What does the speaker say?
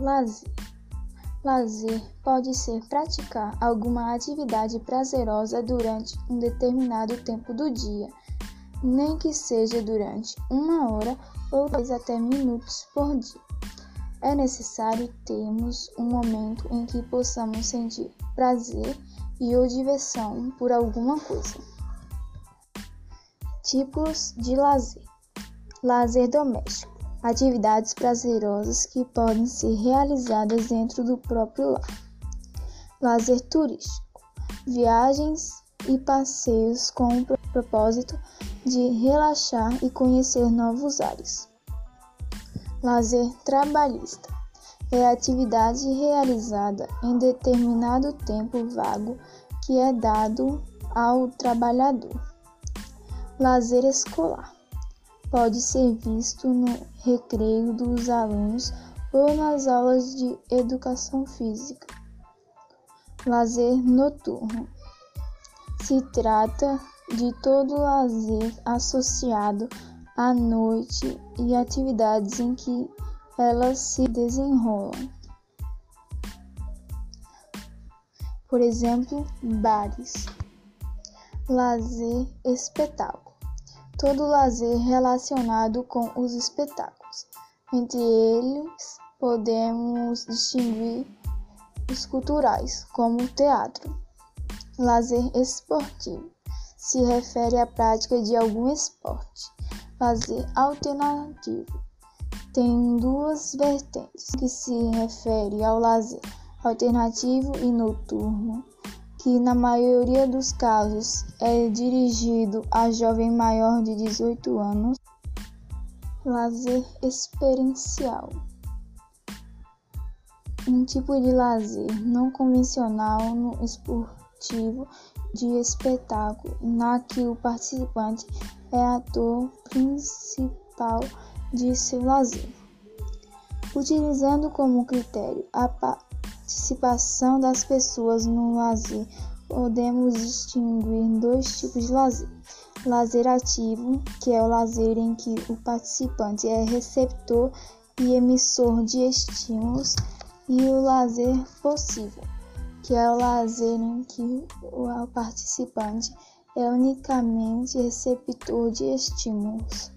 Lazer. Lazer pode ser praticar alguma atividade prazerosa durante um determinado tempo do dia, nem que seja durante uma hora ou até minutos por dia. É necessário termos um momento em que possamos sentir prazer e ou diversão por alguma coisa. Tipos de lazer: lazer doméstico atividades prazerosas que podem ser realizadas dentro do próprio lar. Lazer turístico: viagens e passeios com o propósito de relaxar e conhecer novos ares. Lazer trabalhista é a atividade realizada em determinado tempo vago que é dado ao trabalhador. Lazer escolar pode ser visto no recreio dos alunos ou nas aulas de educação física. Lazer noturno se trata de todo lazer associado à noite e atividades em que elas se desenrolam. Por exemplo, bares. Lazer espetáculo todo lazer relacionado com os espetáculos. Entre eles, podemos distinguir os culturais, como o teatro. Lazer esportivo se refere à prática de algum esporte. Lazer alternativo tem duas vertentes, que se refere ao lazer alternativo e noturno que na maioria dos casos é dirigido a jovem maior de 18 anos. Lazer experiencial. Um tipo de lazer não convencional no esportivo de espetáculo, na que o participante é ator principal de seu lazer. Utilizando como critério a participação das pessoas no lazer, podemos distinguir dois tipos de lazer. Lazer ativo, que é o lazer em que o participante é receptor e emissor de estímulos, e o lazer possível, que é o lazer em que o participante é unicamente receptor de estímulos.